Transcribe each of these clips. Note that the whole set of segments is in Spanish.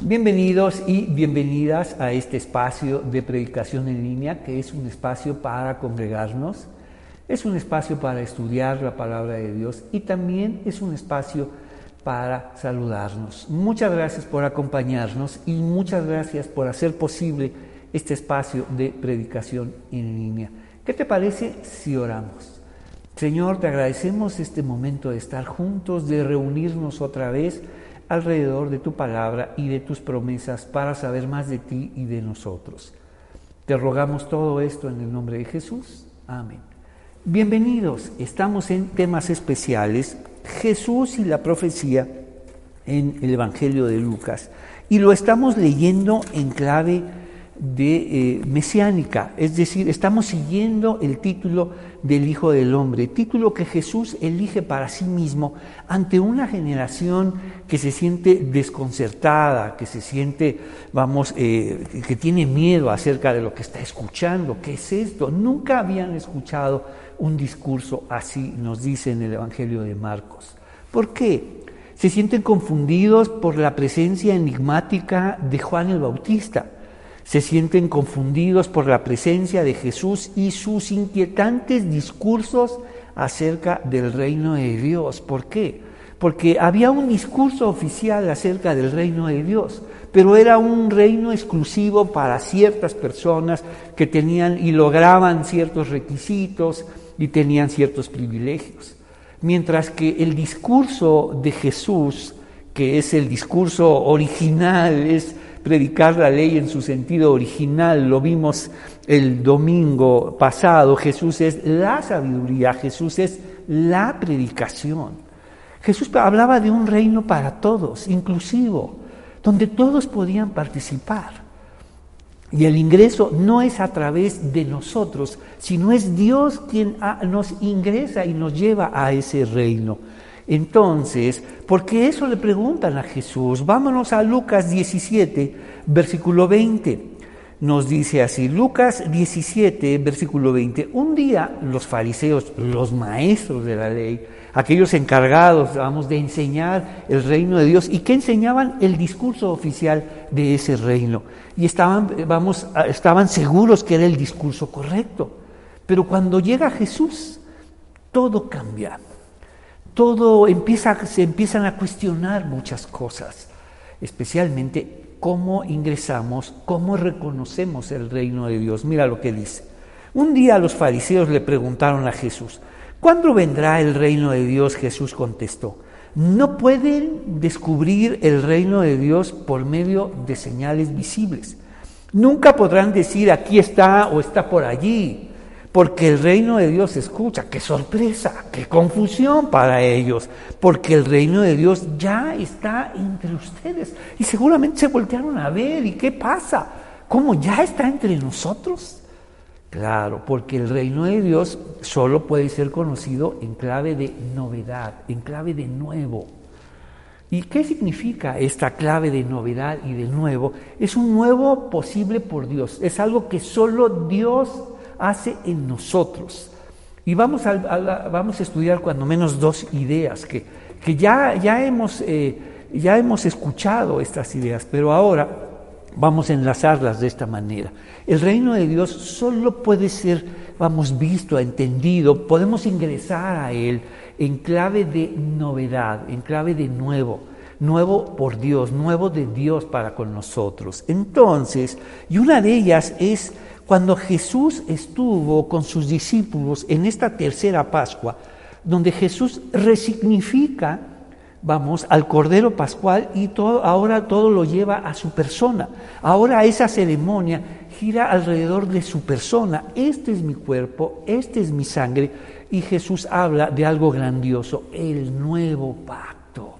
Bienvenidos y bienvenidas a este espacio de predicación en línea, que es un espacio para congregarnos, es un espacio para estudiar la palabra de Dios y también es un espacio para saludarnos. Muchas gracias por acompañarnos y muchas gracias por hacer posible este espacio de predicación en línea. ¿Qué te parece si oramos? Señor, te agradecemos este momento de estar juntos, de reunirnos otra vez alrededor de tu palabra y de tus promesas para saber más de ti y de nosotros. Te rogamos todo esto en el nombre de Jesús. Amén. Bienvenidos, estamos en temas especiales, Jesús y la profecía en el Evangelio de Lucas. Y lo estamos leyendo en clave de eh, mesiánica, es decir, estamos siguiendo el título del Hijo del Hombre, título que Jesús elige para sí mismo ante una generación que se siente desconcertada, que se siente, vamos, eh, que tiene miedo acerca de lo que está escuchando, ¿qué es esto? Nunca habían escuchado un discurso así, nos dice en el Evangelio de Marcos. ¿Por qué? Se sienten confundidos por la presencia enigmática de Juan el Bautista se sienten confundidos por la presencia de Jesús y sus inquietantes discursos acerca del reino de Dios. ¿Por qué? Porque había un discurso oficial acerca del reino de Dios, pero era un reino exclusivo para ciertas personas que tenían y lograban ciertos requisitos y tenían ciertos privilegios. Mientras que el discurso de Jesús, que es el discurso original, es predicar la ley en su sentido original, lo vimos el domingo pasado, Jesús es la sabiduría, Jesús es la predicación. Jesús hablaba de un reino para todos, inclusivo, donde todos podían participar. Y el ingreso no es a través de nosotros, sino es Dios quien nos ingresa y nos lleva a ese reino. Entonces, ¿por qué eso le preguntan a Jesús? Vámonos a Lucas 17, versículo 20. Nos dice así, Lucas 17, versículo 20. Un día los fariseos, los maestros de la ley, aquellos encargados, vamos, de enseñar el reino de Dios y que enseñaban el discurso oficial de ese reino. Y estaban, vamos, estaban seguros que era el discurso correcto. Pero cuando llega Jesús, todo cambia todo empieza, se empiezan a cuestionar muchas cosas, especialmente cómo ingresamos, cómo reconocemos el reino de Dios. Mira lo que dice. Un día los fariseos le preguntaron a Jesús, ¿cuándo vendrá el reino de Dios? Jesús contestó, no pueden descubrir el reino de Dios por medio de señales visibles. Nunca podrán decir aquí está o está por allí porque el reino de Dios escucha. Qué sorpresa, qué confusión para ellos, porque el reino de Dios ya está entre ustedes. Y seguramente se voltearon a ver, ¿y qué pasa? ¿Cómo ya está entre nosotros? Claro, porque el reino de Dios solo puede ser conocido en clave de novedad, en clave de nuevo. ¿Y qué significa esta clave de novedad y de nuevo? Es un nuevo posible por Dios, es algo que solo Dios hace en nosotros. Y vamos a, vamos a estudiar cuando menos dos ideas que, que ya, ya, hemos, eh, ya hemos escuchado estas ideas, pero ahora vamos a enlazarlas de esta manera. El reino de Dios solo puede ser, vamos, visto, entendido, podemos ingresar a Él en clave de novedad, en clave de nuevo nuevo por Dios, nuevo de Dios para con nosotros. Entonces, y una de ellas es cuando Jesús estuvo con sus discípulos en esta tercera Pascua, donde Jesús resignifica, vamos, al Cordero Pascual y todo, ahora todo lo lleva a su persona. Ahora esa ceremonia gira alrededor de su persona. Este es mi cuerpo, este es mi sangre. Y Jesús habla de algo grandioso, el nuevo pacto.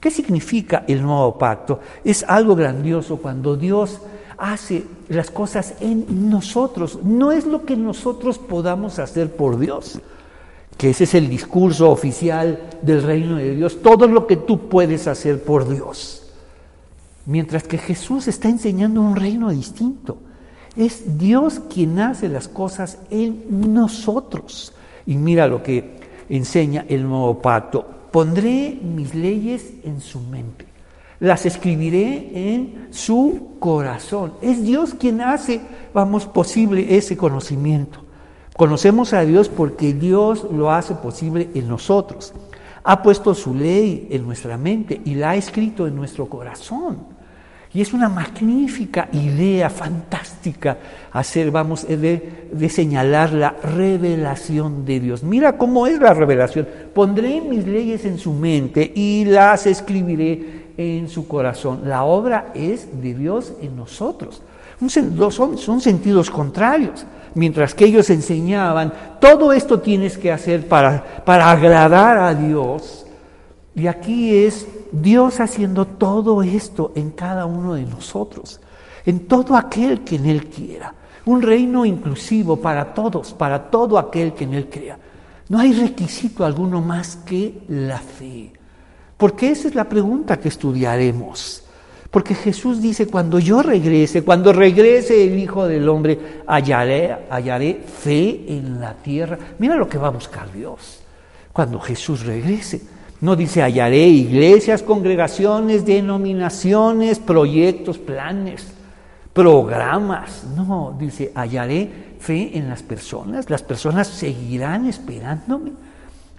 ¿Qué significa el nuevo pacto? Es algo grandioso cuando Dios hace las cosas en nosotros, no es lo que nosotros podamos hacer por Dios, que ese es el discurso oficial del reino de Dios, todo lo que tú puedes hacer por Dios. Mientras que Jesús está enseñando un reino distinto. Es Dios quien hace las cosas en nosotros. Y mira lo que enseña el nuevo pacto. Pondré mis leyes en su mente las escribiré en su corazón. Es Dios quien hace, vamos, posible ese conocimiento. Conocemos a Dios porque Dios lo hace posible en nosotros. Ha puesto su ley en nuestra mente y la ha escrito en nuestro corazón. Y es una magnífica idea, fantástica, hacer, vamos, de, de, señalar la revelación de Dios. Mira cómo es la revelación. Pondré mis leyes en su mente y las escribiré en su corazón. La obra es de Dios en nosotros. Son, sentidos contrarios. Mientras que ellos enseñaban, todo esto tienes que hacer para, para agradar a Dios. Y aquí es Dios haciendo todo esto en cada uno de nosotros, en todo aquel que en Él quiera. Un reino inclusivo para todos, para todo aquel que en Él crea. No hay requisito alguno más que la fe. Porque esa es la pregunta que estudiaremos. Porque Jesús dice, cuando yo regrese, cuando regrese el Hijo del Hombre, hallaré, hallaré fe en la tierra. Mira lo que va a buscar Dios. Cuando Jesús regrese. No dice hallaré iglesias, congregaciones, denominaciones, proyectos, planes, programas. No, dice hallaré fe en las personas. Las personas seguirán esperándome,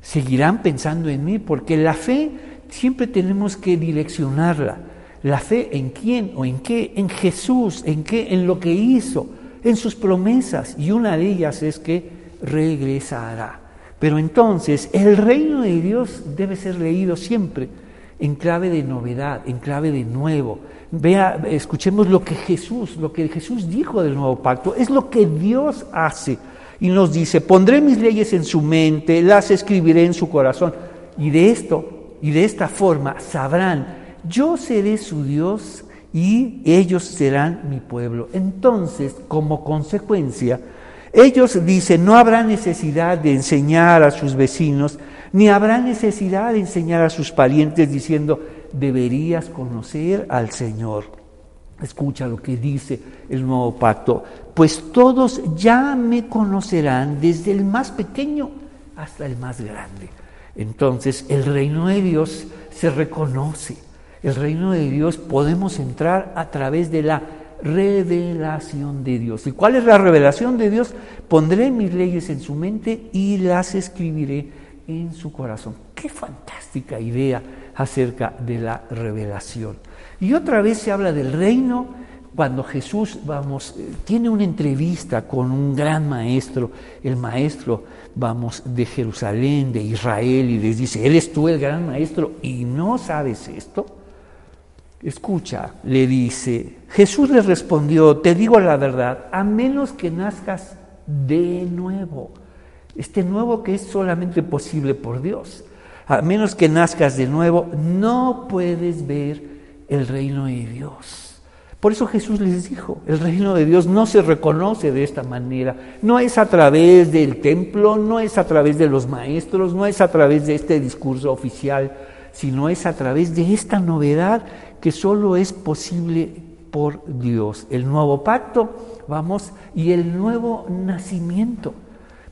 seguirán pensando en mí, porque la fe siempre tenemos que direccionarla. La fe en quién o en qué, en Jesús, en qué, en lo que hizo, en sus promesas. Y una de ellas es que regresará. Pero entonces el reino de Dios debe ser leído siempre en clave de novedad, en clave de nuevo. Vea, escuchemos lo que Jesús, lo que Jesús dijo del nuevo pacto, es lo que Dios hace. Y nos dice, pondré mis leyes en su mente, las escribiré en su corazón. Y de esto, y de esta forma sabrán, yo seré su Dios y ellos serán mi pueblo. Entonces, como consecuencia, ellos dicen, no habrá necesidad de enseñar a sus vecinos, ni habrá necesidad de enseñar a sus parientes diciendo, deberías conocer al Señor. Escucha lo que dice el nuevo pacto, pues todos ya me conocerán desde el más pequeño hasta el más grande. Entonces el reino de Dios se reconoce. El reino de Dios podemos entrar a través de la revelación de Dios. ¿Y cuál es la revelación de Dios? Pondré mis leyes en su mente y las escribiré en su corazón. Qué fantástica idea acerca de la revelación. Y otra vez se habla del reino cuando Jesús, vamos, eh, tiene una entrevista con un gran maestro, el maestro, vamos, de Jerusalén, de Israel, y les dice, ¿eres tú el gran maestro y no sabes esto? Escucha, le dice, Jesús le respondió, te digo la verdad, a menos que nazcas de nuevo, este nuevo que es solamente posible por Dios, a menos que nazcas de nuevo, no puedes ver el reino de Dios. Por eso Jesús les dijo, el reino de Dios no se reconoce de esta manera, no es a través del templo, no es a través de los maestros, no es a través de este discurso oficial, sino es a través de esta novedad que solo es posible por Dios. El nuevo pacto, vamos, y el nuevo nacimiento.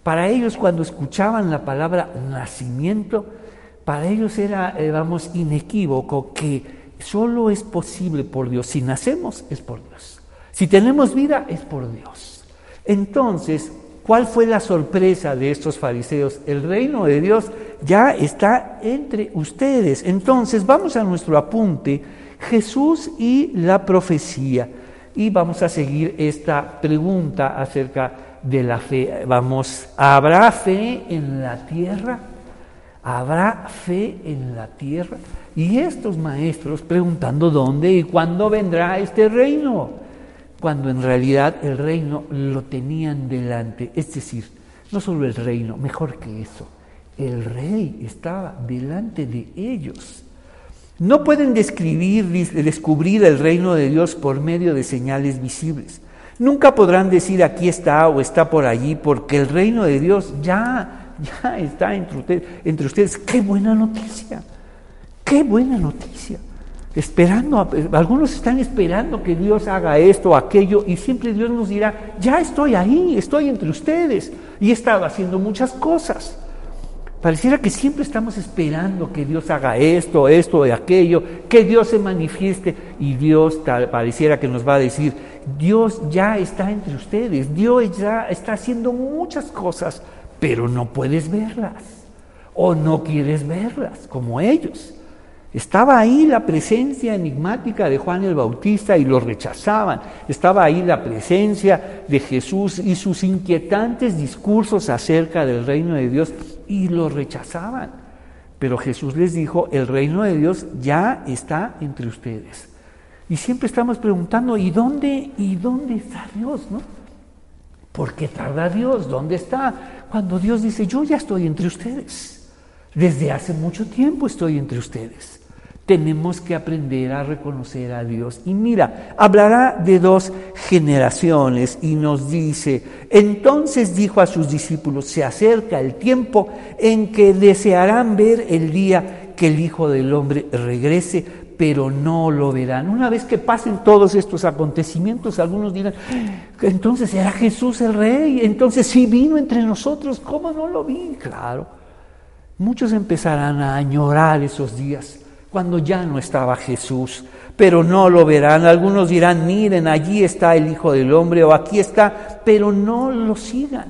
Para ellos cuando escuchaban la palabra nacimiento, para ellos era, eh, vamos, inequívoco que solo es posible por Dios. Si nacemos, es por Dios. Si tenemos vida, es por Dios. Entonces, ¿cuál fue la sorpresa de estos fariseos? El reino de Dios ya está entre ustedes. Entonces, vamos a nuestro apunte Jesús y la profecía. Y vamos a seguir esta pregunta acerca de la fe. Vamos, ¿habrá fe en la tierra? ¿Habrá fe en la tierra? Y estos maestros preguntando dónde y cuándo vendrá este reino, cuando en realidad el reino lo tenían delante. Es decir, no solo el reino, mejor que eso, el rey estaba delante de ellos. No pueden describir, descubrir el reino de Dios por medio de señales visibles. Nunca podrán decir aquí está o está por allí, porque el reino de Dios ya, ya está entre ustedes, entre ustedes. Qué buena noticia, qué buena noticia. Esperando, algunos están esperando que Dios haga esto o aquello, y siempre Dios nos dirá, ya estoy ahí, estoy entre ustedes, y he estado haciendo muchas cosas. Pareciera que siempre estamos esperando que Dios haga esto, esto y aquello, que Dios se manifieste y Dios pareciera que nos va a decir, Dios ya está entre ustedes, Dios ya está haciendo muchas cosas, pero no puedes verlas o no quieres verlas como ellos. Estaba ahí la presencia enigmática de Juan el Bautista y lo rechazaban. Estaba ahí la presencia de Jesús y sus inquietantes discursos acerca del reino de Dios y lo rechazaban. Pero Jesús les dijo, el reino de Dios ya está entre ustedes. Y siempre estamos preguntando, ¿y dónde, y dónde está Dios? ¿no? ¿Por qué tarda Dios? ¿Dónde está? Cuando Dios dice, yo ya estoy entre ustedes. Desde hace mucho tiempo estoy entre ustedes tenemos que aprender a reconocer a Dios. Y mira, hablará de dos generaciones y nos dice, entonces dijo a sus discípulos, se acerca el tiempo en que desearán ver el día que el Hijo del Hombre regrese, pero no lo verán. Una vez que pasen todos estos acontecimientos, algunos dirán, entonces era Jesús el Rey, entonces sí vino entre nosotros, ¿cómo no lo vi? Claro. Muchos empezarán a añorar esos días cuando ya no estaba Jesús, pero no lo verán. Algunos dirán, miren, allí está el Hijo del Hombre o aquí está, pero no lo sigan.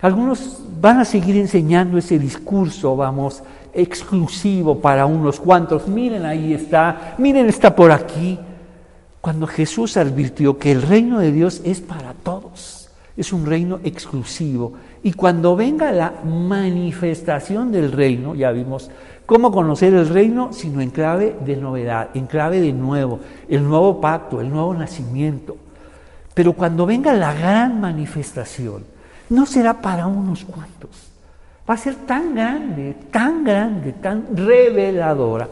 Algunos van a seguir enseñando ese discurso, vamos, exclusivo para unos cuantos. Miren, ahí está, miren, está por aquí. Cuando Jesús advirtió que el reino de Dios es para todos, es un reino exclusivo. Y cuando venga la manifestación del reino, ya vimos ¿Cómo conocer el reino? Sino en clave de novedad, en clave de nuevo, el nuevo pacto, el nuevo nacimiento. Pero cuando venga la gran manifestación, no será para unos cuantos. Va a ser tan grande, tan grande, tan reveladora.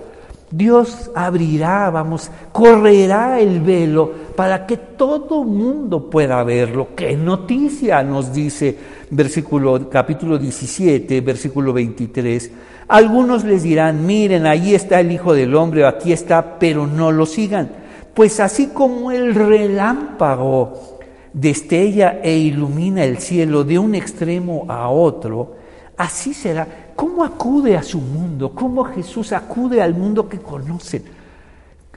Dios abrirá, vamos, correrá el velo para que todo mundo pueda verlo. Qué noticia nos dice versículo capítulo 17, versículo 23 algunos les dirán, miren, ahí está el Hijo del Hombre, aquí está, pero no lo sigan. Pues así como el relámpago destella e ilumina el cielo de un extremo a otro, así será. ¿Cómo acude a su mundo? ¿Cómo Jesús acude al mundo que conocen?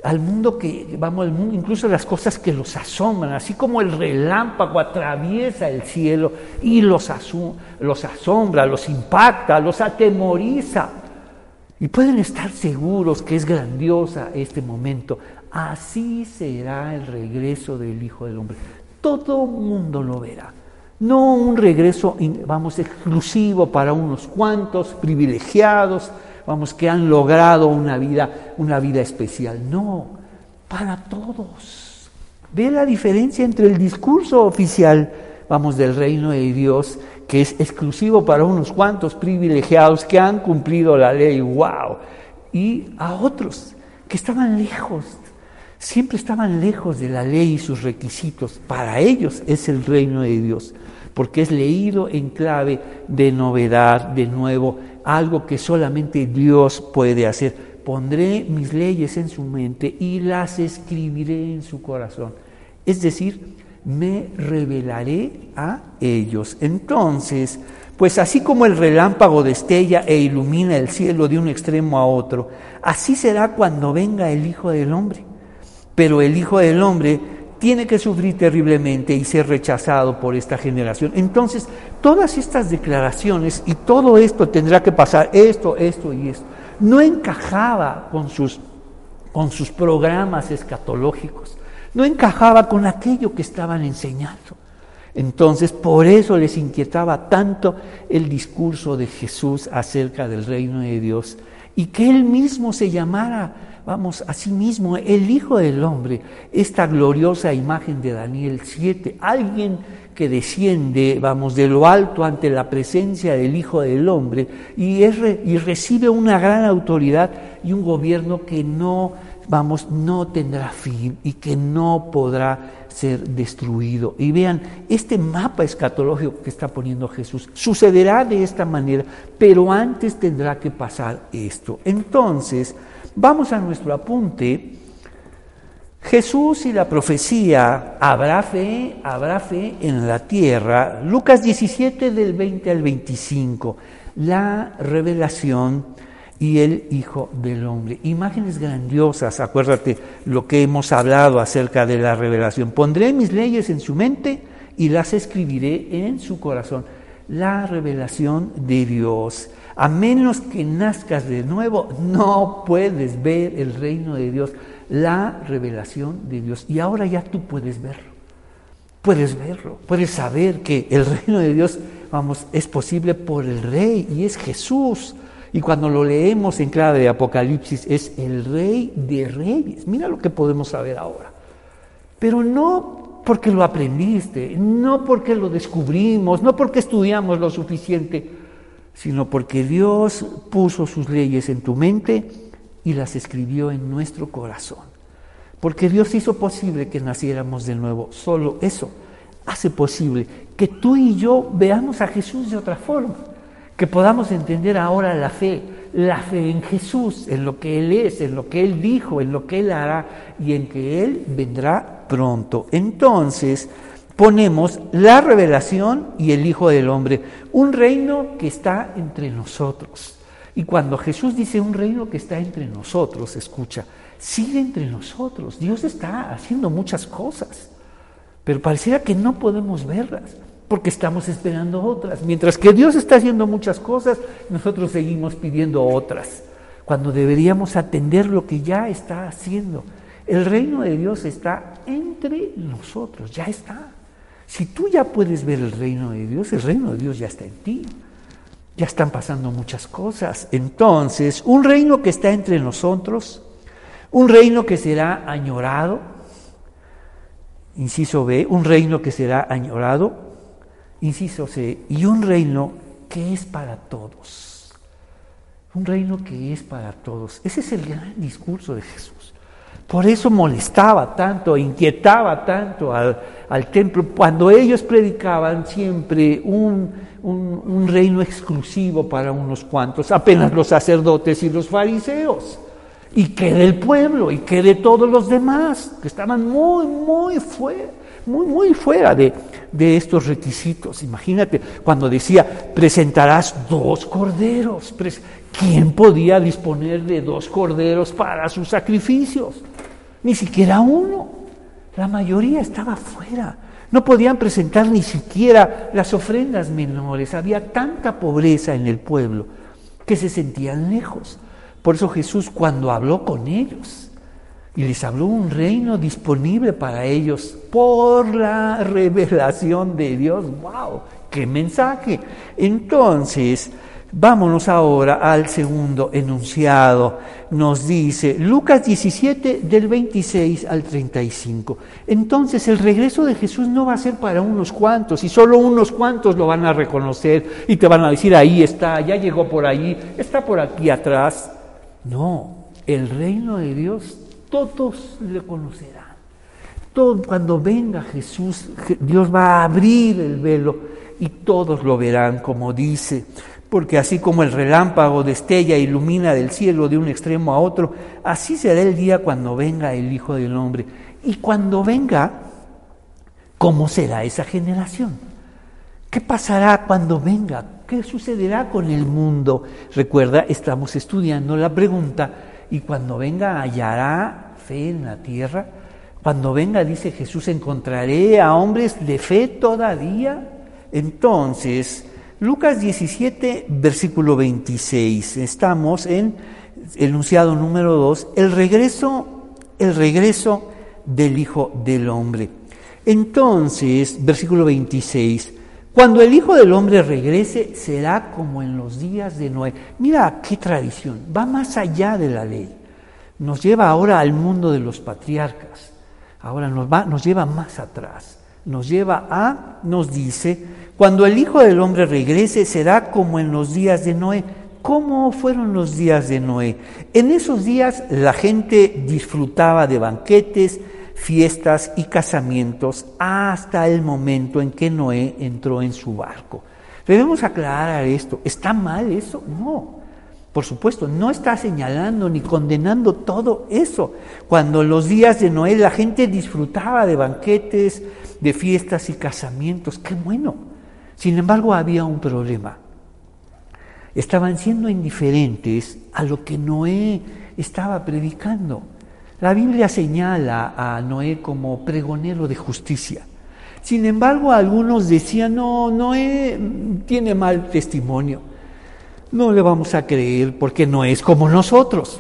al mundo que, vamos, al mundo, incluso las cosas que los asombran, así como el relámpago atraviesa el cielo y los, los asombra, los impacta, los atemoriza. Y pueden estar seguros que es grandiosa este momento. Así será el regreso del Hijo del Hombre. Todo mundo lo verá. No un regreso, vamos, exclusivo para unos cuantos privilegiados, vamos, que han logrado una vida, una vida especial. No, para todos. Ve la diferencia entre el discurso oficial, vamos, del reino de Dios, que es exclusivo para unos cuantos privilegiados que han cumplido la ley, wow, y a otros que estaban lejos, siempre estaban lejos de la ley y sus requisitos. Para ellos es el reino de Dios, porque es leído en clave de novedad, de nuevo, algo que solamente Dios puede hacer. Pondré mis leyes en su mente y las escribiré en su corazón. Es decir, me revelaré a ellos. Entonces, pues así como el relámpago destella e ilumina el cielo de un extremo a otro, así será cuando venga el Hijo del Hombre. Pero el Hijo del Hombre tiene que sufrir terriblemente y ser rechazado por esta generación. Entonces, todas estas declaraciones y todo esto tendrá que pasar, esto, esto y esto, no encajaba con sus, con sus programas escatológicos, no encajaba con aquello que estaban enseñando. Entonces, por eso les inquietaba tanto el discurso de Jesús acerca del reino de Dios y que él mismo se llamara vamos, mismo el Hijo del Hombre, esta gloriosa imagen de Daniel 7, alguien que desciende, vamos, de lo alto ante la presencia del Hijo del Hombre y, y recibe una gran autoridad y un gobierno que no, vamos, no tendrá fin y que no podrá ser destruido. Y vean, este mapa escatológico que está poniendo Jesús sucederá de esta manera, pero antes tendrá que pasar esto. Entonces, Vamos a nuestro apunte. Jesús y la profecía, habrá fe, habrá fe en la tierra. Lucas 17 del 20 al 25. la revelación y el Hijo del Hombre. Imágenes grandiosas, acuérdate lo que hemos hablado acerca de la revelación. Pondré mis leyes en su mente y las escribiré en su corazón. La revelación de Dios. A menos que nazcas de nuevo, no puedes ver el reino de Dios, la revelación de Dios. Y ahora ya tú puedes verlo. Puedes verlo, puedes saber que el reino de Dios, vamos, es posible por el Rey y es Jesús. Y cuando lo leemos en clave de Apocalipsis, es el Rey de Reyes. Mira lo que podemos saber ahora. Pero no porque lo aprendiste, no porque lo descubrimos, no porque estudiamos lo suficiente, sino porque Dios puso sus leyes en tu mente y las escribió en nuestro corazón. Porque Dios hizo posible que naciéramos de nuevo. Solo eso hace posible que tú y yo veamos a Jesús de otra forma que podamos entender ahora la fe, la fe en Jesús, en lo que Él es, en lo que Él dijo, en lo que Él hará y en que Él vendrá pronto. Entonces ponemos la revelación y el Hijo del Hombre, un reino que está entre nosotros. Y cuando Jesús dice un reino que está entre nosotros, escucha, sigue entre nosotros. Dios está haciendo muchas cosas, pero pareciera que no podemos verlas porque estamos esperando otras. Mientras que Dios está haciendo muchas cosas, nosotros seguimos pidiendo otras, cuando deberíamos atender lo que ya está haciendo. El reino de Dios está entre nosotros, ya está. Si tú ya puedes ver el reino de Dios, el reino de Dios ya está en ti. Ya están pasando muchas cosas. Entonces, un reino que está entre nosotros, un reino que será añorado, inciso B, un reino que será añorado, inciso C, y un reino que es para todos. Un reino que es para todos. Ese es el gran discurso de Jesús. Por eso molestaba tanto, inquietaba tanto al, templo, cuando ellos predicaban siempre un, un reino exclusivo para unos cuantos, apenas los sacerdotes y los fariseos y que del pueblo y que de todos los demás, que estaban muy, muy fuera, muy, muy fuera de, de estos requisitos. Imagínate, cuando decía, presentarás dos corderos. ¿Quién podía disponer de dos corderos para sus sacrificios? Ni siquiera uno. La mayoría estaba fuera. No podían presentar ni siquiera las ofrendas menores. Había tanta pobreza en el pueblo que se sentían lejos. Por eso Jesús cuando habló con ellos, y les habló un reino disponible para ellos por la revelación de Dios. ¡Wow! ¡Qué mensaje! Entonces, vámonos ahora al segundo enunciado. Nos dice Lucas 17 del 26 al 35. Entonces, el regreso de Jesús no va a ser para unos cuantos y solo unos cuantos lo van a reconocer y te van a decir, ahí está, ya llegó por ahí, está por aquí atrás. No, el reino de Dios todos le conocerán. Cuando venga Jesús, Dios va a abrir el velo y todos lo verán, como dice, porque así como el relámpago destella e ilumina del cielo de un extremo a otro, así será el día cuando venga el Hijo del Hombre. Y cuando venga, ¿cómo será esa generación? ¿Qué pasará cuando venga? ¿Qué sucederá con el mundo? Recuerda, estamos estudiando la pregunta y cuando venga hallará fe en la tierra. Cuando venga, dice Jesús, encontraré a hombres de fe todavía. Entonces, Lucas 17, versículo 26, estamos en enunciado número 2, el regreso, el regreso del Hijo del Hombre. Entonces, versículo 26, cuando el Hijo del Hombre regrese, será como en los días de Noé. Mira qué tradición, va más allá de la ley. Nos lleva ahora al mundo de los patriarcas. Ahora nos, va, nos lleva más atrás. Nos lleva a, nos dice, cuando el Hijo del Hombre regrese, será como en los días de Noé. ¿Cómo fueron los días de Noé? En esos días la gente disfrutaba de banquetes, fiestas y casamientos hasta el momento en que Noé entró en su barco. Debemos aclarar esto. ¿Está mal eso? No. Por supuesto, no está señalando ni condenando todo eso. Cuando los días de Noé la gente disfrutaba de banquetes, de fiestas y casamientos, qué bueno. Sin embargo, había un problema. estaban siendo indiferentes a lo que Noé estaba predicando. La Biblia señala a Noé como pregonero de justicia. Sin embargo, algunos decían, no, Noé tiene mal testimonio. No le vamos a creer porque no es como nosotros.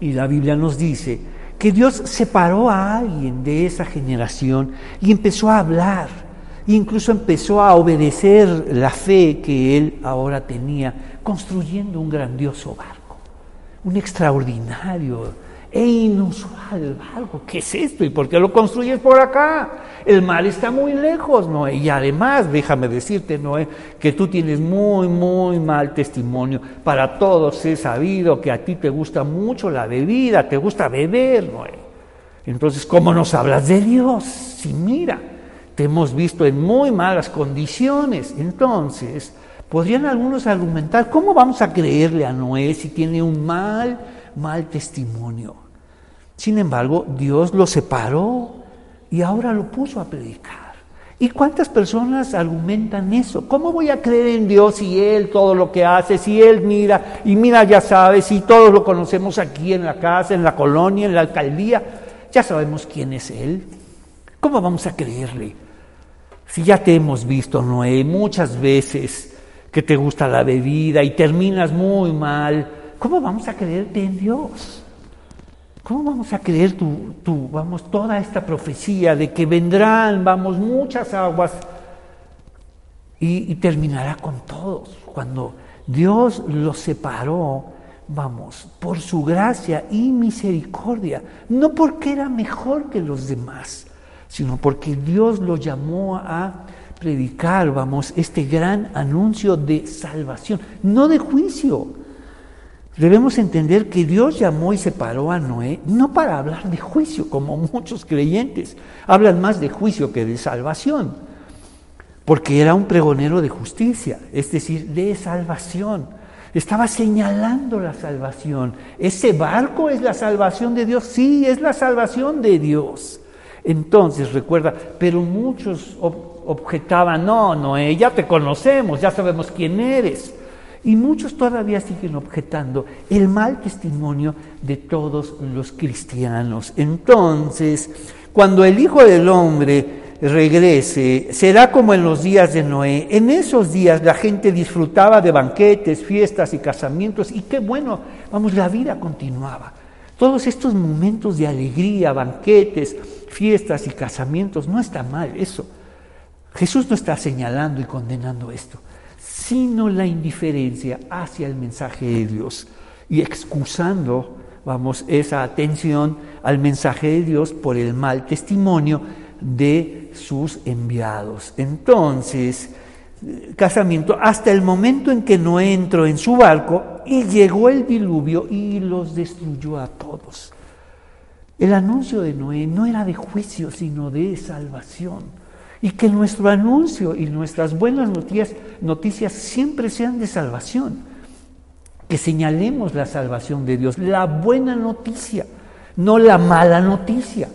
Y la Biblia nos dice que Dios separó a alguien de esa generación y empezó a hablar, incluso empezó a obedecer la fe que él ahora tenía, construyendo un grandioso barco, un extraordinario e inusual algo. ¿Qué es esto? ¿Y por qué lo construyes por acá? El mar está muy lejos, Noé. Y además, déjame decirte, Noé, que tú tienes muy, muy mal testimonio. Para todos he sabido que a ti te gusta mucho la bebida, te gusta beber, Noé. Entonces, ¿cómo nos hablas de Dios? Si mira, hemos visto en muy malas condiciones. Entonces, podrían algunos argumentar, ¿cómo vamos a creerle a Noé si tiene un mal mal testimonio. Sin embargo, Dios lo separó y ahora lo puso a predicar. ¿Y cuántas personas argumentan eso? ¿Cómo voy a creer en Dios si Él todo lo que hace, si Él mira, y mira, ya sabes, si todos lo conocemos aquí en la casa, en la colonia, en la alcaldía, ya sabemos quién es Él? ¿Cómo vamos a creerle? Si ya te hemos visto, Noé, muchas veces que te gusta la bebida y terminas muy mal, ¿Cómo vamos a creerte en Dios? ¿Cómo vamos a creer tu, vamos, toda esta profecía de que vendrán, vamos, muchas aguas y, y terminará con todos? Cuando Dios los separó, vamos, por su gracia y misericordia, no porque era mejor que los demás, sino porque Dios lo llamó a predicar, vamos, este gran anuncio de salvación, no de juicio, Debemos entender que Dios llamó y separó a Noé no para hablar de juicio, como muchos creyentes hablan más de juicio que de salvación, porque era un pregonero de justicia, es decir, de salvación. Estaba señalando la salvación. ¿Ese barco es la salvación de Dios? Sí, es la salvación de Dios. Entonces, recuerda, pero muchos objetaban, no, Noé, ya te conocemos, ya sabemos quién eres. Y muchos todavía siguen objetando el mal testimonio de todos los cristianos. Entonces, cuando el Hijo del Hombre regrese, será como en los días de Noé. En esos días la gente disfrutaba de banquetes, fiestas y casamientos y qué bueno, vamos, la vida continuaba. Todos estos momentos de alegría, banquetes, fiestas y casamientos, no está mal eso. Jesús no está señalando y condenando esto sino la indiferencia hacia el mensaje de Dios y excusando, vamos, esa atención al mensaje de Dios por el mal testimonio de sus enviados. Entonces, casamiento, hasta el momento en que no entró en su barco y llegó el diluvio y los destruyó a todos. El anuncio de Noé no era de juicio, sino de salvación. Y que nuestro anuncio y nuestras buenas noticias, noticias siempre sean de salvación. Que señalemos la salvación de Dios, la buena noticia, no la mala noticia.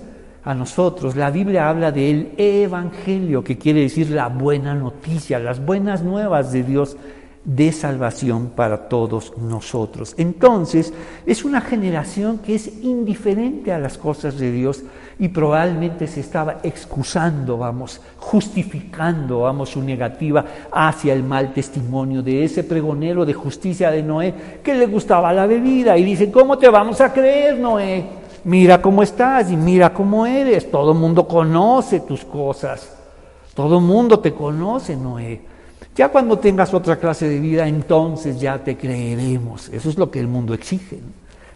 A nosotros la Biblia habla del Evangelio, que quiere decir la buena noticia, las buenas nuevas de Dios de salvación para todos nosotros. Entonces, es una generación que es indiferente a las cosas de Dios y probablemente se estaba excusando, vamos, justificando, vamos, su negativa hacia el mal testimonio de ese pregonero de justicia de Noé que le gustaba la bebida y dice, ¿cómo te vamos a creer, Noé? Mira cómo estás y mira cómo eres, todo el mundo conoce tus cosas, todo el mundo te conoce, Noé. Ya cuando tengas otra clase de vida, entonces ya te creeremos. Eso es lo que el mundo exige.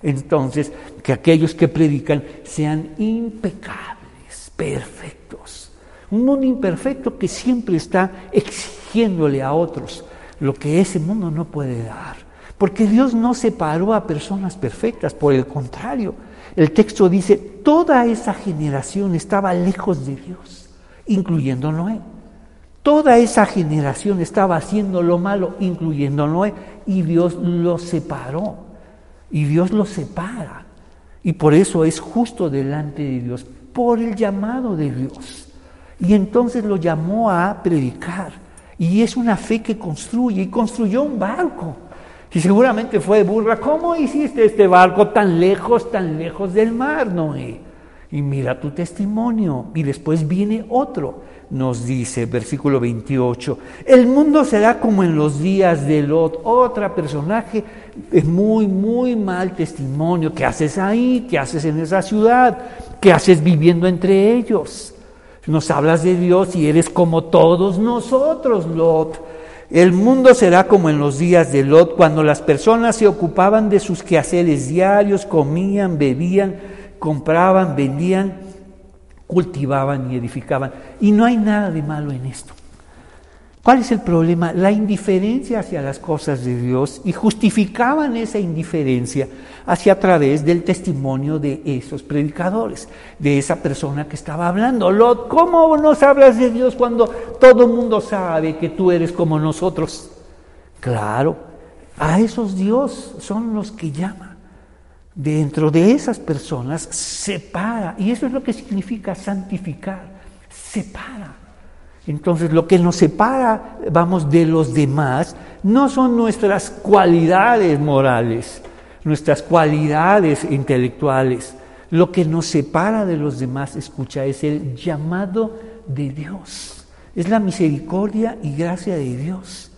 Entonces, que aquellos que predican sean impecables, perfectos. Un mundo imperfecto que siempre está exigiéndole a otros lo que ese mundo no puede dar. Porque Dios no separó a personas perfectas, por el contrario. El texto dice, toda esa generación estaba lejos de Dios, incluyendo Noé. Toda esa generación estaba haciendo lo malo, incluyendo Noé, y Dios los separó. Y Dios los separa. Y por eso es justo delante de Dios, por el llamado de Dios. Y entonces lo llamó a predicar. Y es una fe que construye. Y construyó un barco. Y seguramente fue burla, ¿cómo hiciste este barco tan lejos, tan lejos del mar, Noé? Y mira tu testimonio. Y después viene otro, nos dice, versículo 28, el mundo será como en los días de Lot, otra personaje es muy, muy mal testimonio. ¿Qué haces ahí? ¿Qué haces en esa ciudad? ¿Qué haces viviendo entre ellos? Nos hablas de Dios y eres como todos nosotros, Lot. El mundo será como en los días de Lot, cuando las personas se ocupaban de sus quehaceres diarios, comían, bebían, compraban, vendían, cultivaban y edificaban. Y no hay nada de malo en esto. ¿Cuál es el problema? La indiferencia hacia las cosas de Dios y justificaban esa indiferencia hacia a través del testimonio de esos predicadores, de esa persona que estaba hablando. Lot, ¿cómo nos hablas de Dios cuando todo el mundo sabe que tú eres como nosotros? Claro, a esos Dios son los que llama. Dentro de esas personas separa, y eso es lo que significa santificar, separa entonces lo que nos separa, vamos, de los demás, no son nuestras cualidades morales, nuestras cualidades intelectuales. Lo que nos separa de los demás, escucha, es el llamado de Dios. Es la misericordia y gracia de Dios.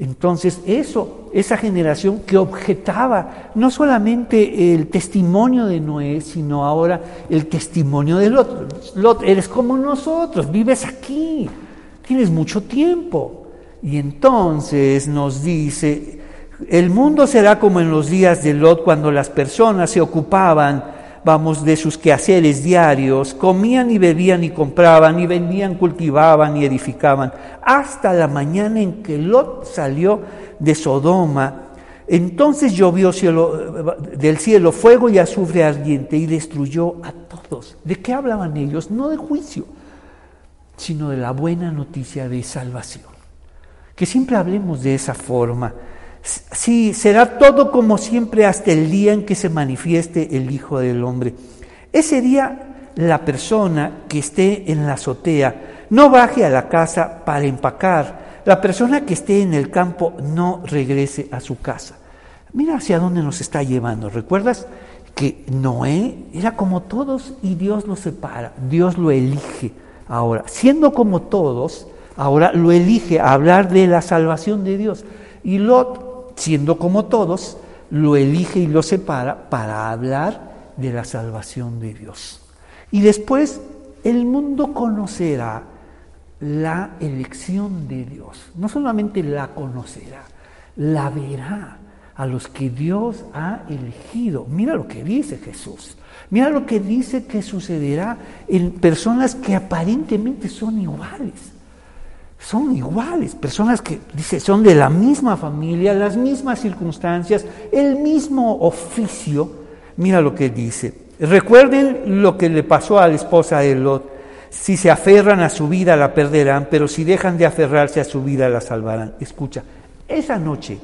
Entonces, eso, esa generación que objetaba no solamente el testimonio de Noé, sino ahora el testimonio de Lot. Lot, eres como nosotros, vives aquí, tienes mucho tiempo. Y entonces nos dice, el mundo será como en los días de Lot cuando las personas se ocupaban, vamos, de sus quehaceres diarios, comían y bebían y compraban y vendían, cultivaban y edificaban, hasta la mañana en que Lot salió de Sodoma. Entonces llovió cielo, del cielo fuego y azufre ardiente y destruyó a todos. ¿De qué hablaban ellos? No de juicio sino de la buena noticia de salvación. Que siempre hablemos de esa forma. Sí, será todo como siempre hasta el día en que se manifieste el Hijo del Hombre. Ese día la persona que esté en la azotea no baje a la casa para empacar. La persona que esté en el campo no regrese a su casa. Mira hacia dónde nos está llevando. ¿Recuerdas que Noé era como todos y Dios lo separa, Dios lo elige? Ahora, siendo como todos, ahora lo elige a hablar de la salvación de Dios. Y Lot, siendo como todos, lo elige y lo separa para hablar de la salvación de Dios. Y después el mundo conocerá la elección de Dios. No solamente la conocerá, la verá a los que Dios ha elegido. Mira lo que dice Jesús. Mira lo que dice que sucederá en personas que aparentemente son iguales. Son iguales, personas que dice son de la misma familia, las mismas circunstancias, el mismo oficio. Mira lo que dice. Recuerden lo que le pasó a la esposa de Lot. Si se aferran a su vida la perderán, pero si dejan de aferrarse a su vida la salvarán. Escucha, esa noche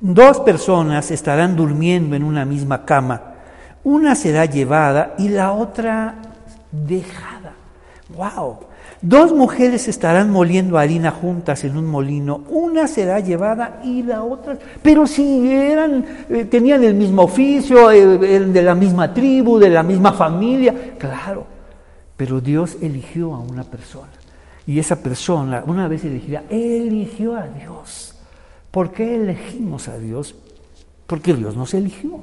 dos personas estarán durmiendo en una misma cama una será llevada y la otra dejada. ¡Wow! Dos mujeres estarán moliendo harina juntas en un molino, una será llevada y la otra, pero si eran, eh, tenían el mismo oficio, eh, de la misma tribu, de la misma familia, claro, pero Dios eligió a una persona y esa persona, una vez elegida, eligió a Dios. ¿Por qué elegimos a Dios? Porque Dios nos eligió.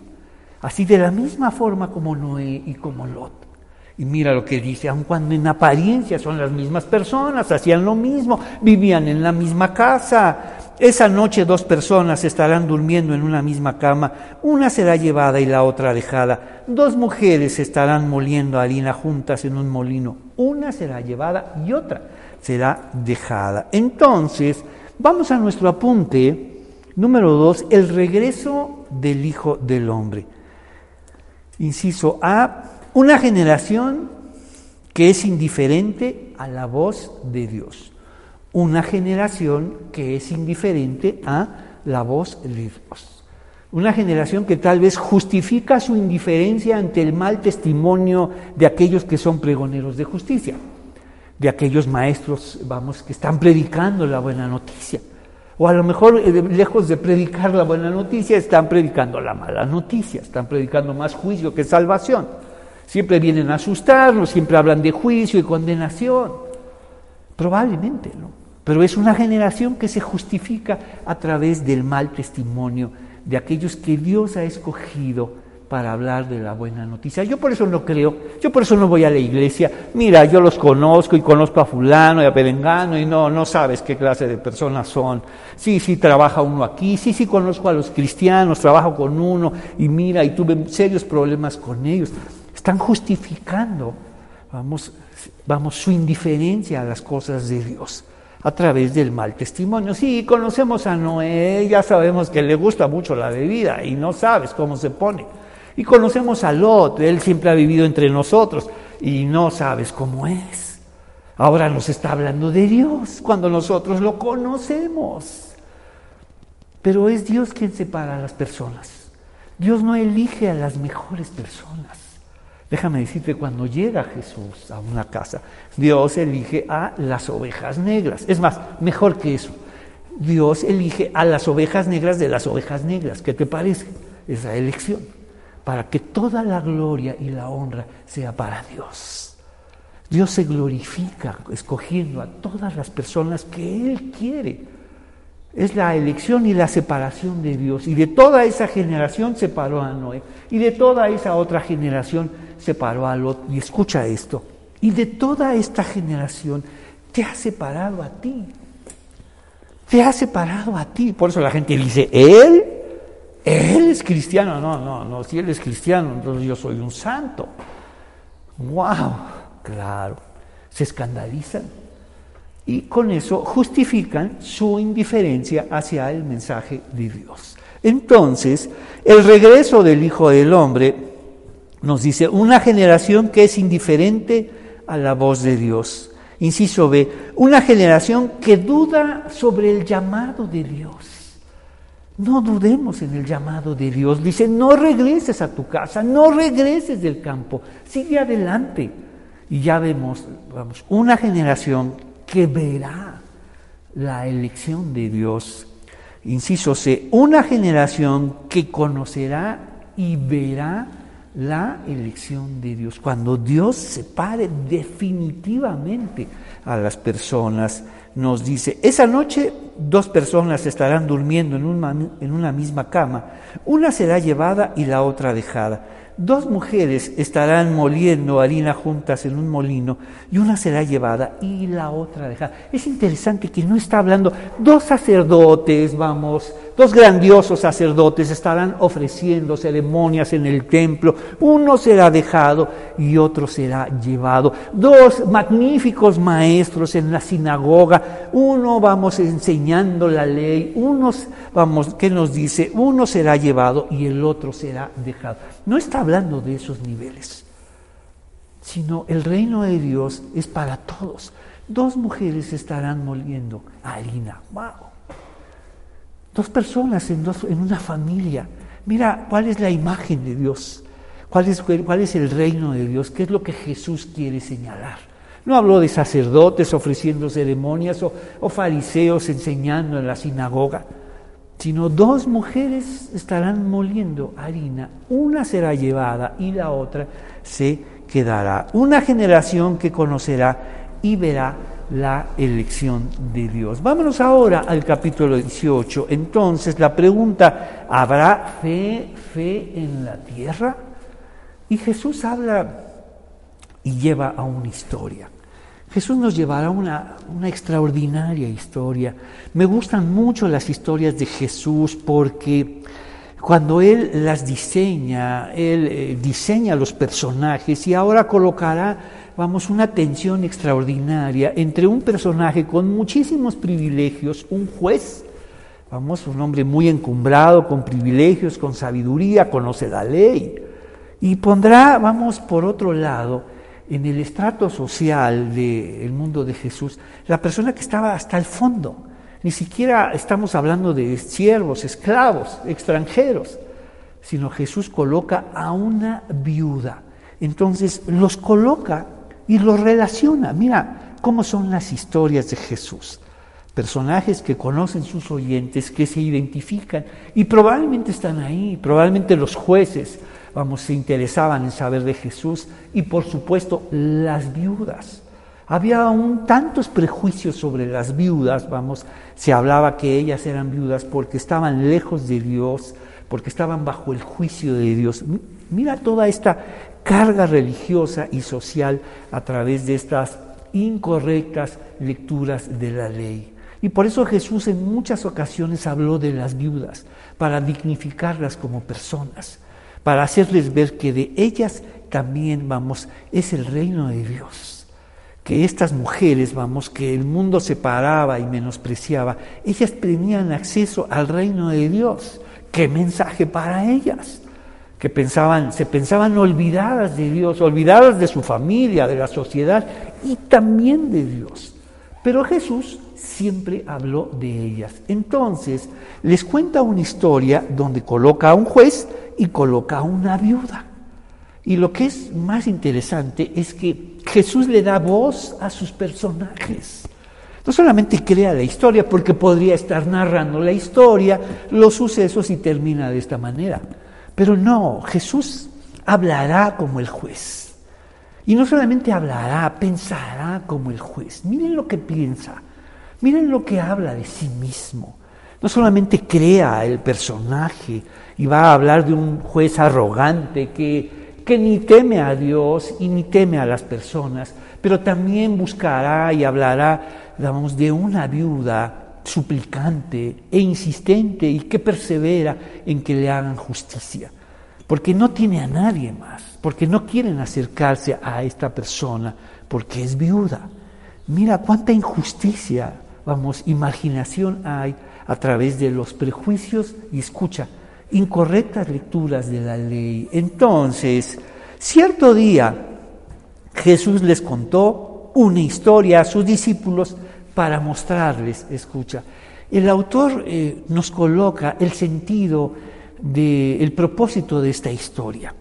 Así de la misma forma como Noé y como Lot. Y mira lo que dice, aun cuando en apariencia son las mismas personas, hacían lo mismo, vivían en la misma casa. Esa noche dos personas estarán durmiendo en una misma cama, una será llevada y la otra dejada. Dos mujeres estarán moliendo harina juntas en un molino, una será llevada y otra será dejada. Entonces, vamos a nuestro apunte número dos, el regreso del Hijo del Hombre inciso A, una generación que es indiferente a la voz de Dios. Una generación que es indiferente a la voz de Dios. Una generación que tal vez justifica su indiferencia ante el mal testimonio de aquellos que son pregoneros de justicia, de aquellos maestros, vamos, que están predicando la buena noticia O a lo mejor, eh, lejos de predicar la buena noticia, están predicando la mala noticia, están predicando más juicio que salvación. Siempre vienen a asustarnos, siempre hablan de juicio y condenación. Probablemente, ¿no? Pero es una generación que se justifica a través del mal testimonio de aquellos que Dios ha escogido para hablar de la buena noticia. Yo por eso no creo, yo por eso no voy a la iglesia. Mira, yo los conozco y conozco a fulano y a perengano y no, no sabes qué clase de personas son. Sí, sí, trabaja uno aquí, sí, sí, conozco a los cristianos, trabajo con uno y mira, y tuve serios problemas con ellos. Están justificando, vamos, vamos, su indiferencia a las cosas de Dios a través del mal testimonio. Sí, conocemos a Noé, ya sabemos que le gusta mucho la bebida y no sabes cómo se pone. Y conocemos a Lot, él siempre ha vivido entre nosotros y no sabes cómo es. Ahora nos está hablando de Dios cuando nosotros lo conocemos. Pero es Dios quien separa a las personas. Dios no elige a las mejores personas. Déjame decirte, cuando llega Jesús a una casa, Dios elige a las ovejas negras. Es más, mejor que eso. Dios elige a las ovejas negras de las ovejas negras. ¿Qué te parece esa elección? para que toda la gloria y la honra sea para Dios. Dios se glorifica escogiendo a todas las personas que Él quiere. Es la elección y la separación de Dios. Y de toda esa generación separó a Noé. Y de toda esa otra generación separó a Lot. Y escucha esto. Y de toda esta generación te ha separado a ti. Te ha separado a ti. Por eso la gente dice, Él él es cristiano, no, no, no, si él es cristiano, entonces yo soy un santo. ¡Wow! Claro, se escandalizan y con eso justifican su indiferencia hacia el mensaje de Dios. Entonces, el regreso del Hijo del Hombre nos dice una generación que es indiferente a la voz de Dios. Inciso B, una generación que duda sobre el llamado de Dios. No dudemos en el llamado de Dios. Dice, no regreses a tu casa, no regreses del campo, sigue adelante. Y ya vemos, vamos, una generación que verá la elección de Dios. Inciso C, una generación que conocerá y verá la elección de Dios. Cuando Dios separe definitivamente a las personas nos dice, esa noche dos personas estarán durmiendo en, en una misma cama, una será llevada y la otra dejada. Dos mujeres estarán moliendo harina juntas en un molino y una será llevada y la otra dejada. Es interesante que no está hablando dos sacerdotes, vamos, dos grandiosos sacerdotes estarán ofreciendo ceremonias en el templo. Uno será dejado y otro será llevado. Dos magníficos maestros en la sinagoga. Uno vamos enseñando la ley. Unos, vamos, ¿qué nos dice? Uno será llevado y el otro será dejado. No está hablando de esos niveles, sino el reino de Dios es para todos. Dos mujeres estarán moliendo harina. ¡Wow! Dos personas en, una familia. Mira, ¿cuál es la imagen de Dios? ¿Cuál es, ¿Cuál es el reino de Dios? ¿Qué es lo que Jesús quiere señalar? No habló de sacerdotes ofreciendo ceremonias o, fariseos enseñando en la sinagoga, sino dos mujeres estarán moliendo harina. Una será llevada y la otra se quedará. Una generación que conocerá y verá la elección de Dios. Vámonos ahora al capítulo 18. Entonces la pregunta, ¿habrá fe, fe en la tierra? Y Jesús habla y lleva a una historia. Jesús nos llevará a una, una, extraordinaria historia. Me gustan mucho las historias de Jesús porque cuando Él las diseña, Él eh, diseña los personajes y ahora colocará vamos, una tensión extraordinaria entre un personaje con muchísimos privilegios, un juez, vamos, un hombre muy encumbrado, con privilegios, con sabiduría, conoce la ley, y pondrá, vamos, por otro lado, en el estrato social del mundo de Jesús, la persona que estaba hasta el fondo. Ni siquiera estamos hablando de siervos, esclavos, extranjeros, sino Jesús coloca a una viuda. Entonces los coloca y lo relaciona. Mira cómo son las historias de Jesús. personajes que conocen sus oyentes, que se identifican y probablemente están ahí, probablemente los jueces, vamos, se interesaban en saber de Jesús y por supuesto las viudas. Había aún tantos prejuicios sobre las viudas, vamos, se hablaba que ellas eran viudas porque estaban lejos de Dios, porque estaban bajo el juicio de Dios. Mira toda esta carga religiosa y social a través de estas incorrectas lecturas de la ley. Y por eso Jesús en muchas ocasiones habló de las viudas, para dignificarlas como personas, para hacerles ver que de ellas también, vamos, es el reino de Dios. Que estas mujeres, vamos, que el mundo separaba y menospreciaba, ellas tenían acceso al reino de Dios. ¿Qué mensaje para ellas? Que pensaban, se pensaban olvidadas de Dios, olvidadas de su familia, de la sociedad y también de Dios. Pero Jesús siempre habló de ellas. Entonces, les cuenta una historia donde coloca a un juez y coloca a una viuda. Y lo que es más interesante es que Jesús le da voz a sus personajes. No solamente crea la historia, porque podría estar narrando la historia, los sucesos y termina de esta manera. Pero no, Jesús hablará como el juez. Y no solamente hablará, pensará como el juez. Miren lo que piensa. Miren lo que habla de sí mismo. No solamente crea el personaje y va a hablar de un juez arrogante que, que ni teme a Dios y ni teme a las personas, pero también buscará y hablará, digamos, de una viuda suplicante e insistente y que persevera en que le hagan justicia, porque no tiene a nadie más, porque no quieren acercarse a esta persona, porque es viuda. Mira cuánta injusticia vamos, imaginación hay a través de los prejuicios y escucha, incorrectas lecturas de la ley. Entonces, cierto día Jesús les contó una historia a sus discípulos para mostrarles, escucha, el autor eh, nos coloca el sentido del el propósito de esta historia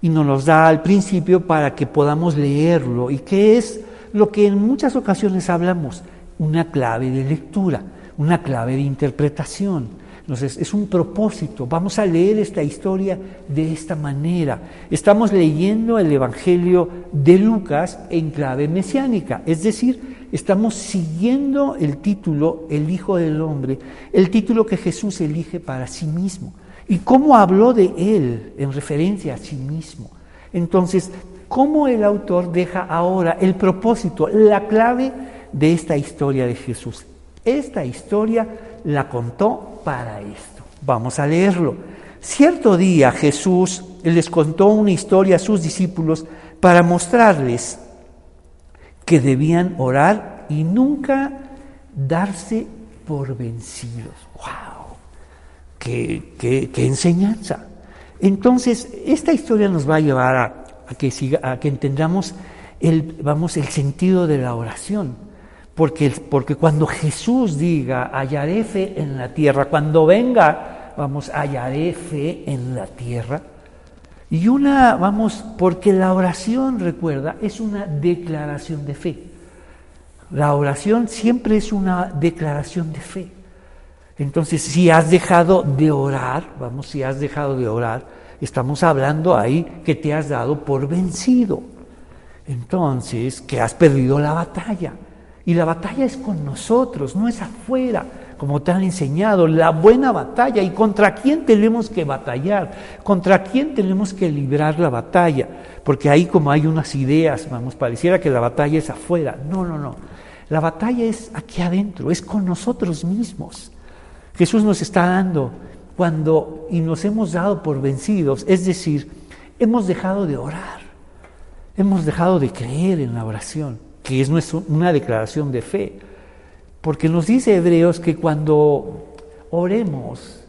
y nos los da al principio para que podamos leerlo y que es lo que en muchas ocasiones hablamos, una clave de lectura, una clave de interpretación. Entonces, es un propósito. Vamos a leer esta historia de esta manera. Estamos leyendo el Evangelio de Lucas en clave mesiánica, es decir, estamos siguiendo el título, el Hijo del Hombre, el título que Jesús elige para sí mismo. ¿Y cómo habló de él en referencia a sí mismo? Entonces, ¿cómo el autor deja ahora el propósito, la clave de esta historia de Jesús. Esta historia la contó para esto. Vamos a leerlo. Cierto día Jesús les contó una historia a sus discípulos para mostrarles que debían orar y nunca darse por vencidos. ¡Wow! ¡Qué, qué, enseñanza! Entonces, esta historia nos va a llevar a, que, siga, a que entendamos el, vamos, el sentido de la oración. Porque, porque cuando Jesús diga, hallaré fe en la tierra, cuando venga, vamos, hallaré fe en la tierra. Y una, vamos, porque la oración, recuerda, es una declaración de fe. La oración siempre es una declaración de fe. Entonces, si has dejado de orar, vamos, si has dejado de orar, estamos hablando ahí que te has dado por vencido. Entonces, que has perdido la batalla. Y la batalla es con nosotros, no es afuera, como te han enseñado, la buena batalla. ¿Y contra quién tenemos que batallar? ¿Contra quién tenemos que librar la batalla? Porque ahí como hay unas ideas, vamos, pareciera que la batalla es afuera. No, no, no. La batalla es aquí adentro, es con nosotros mismos. Jesús nos está dando cuando y nos hemos dado por vencidos, es decir, hemos dejado de orar, hemos dejado de creer en la oración que es una declaración de fe. Porque nos dice Hebreos que cuando oremos,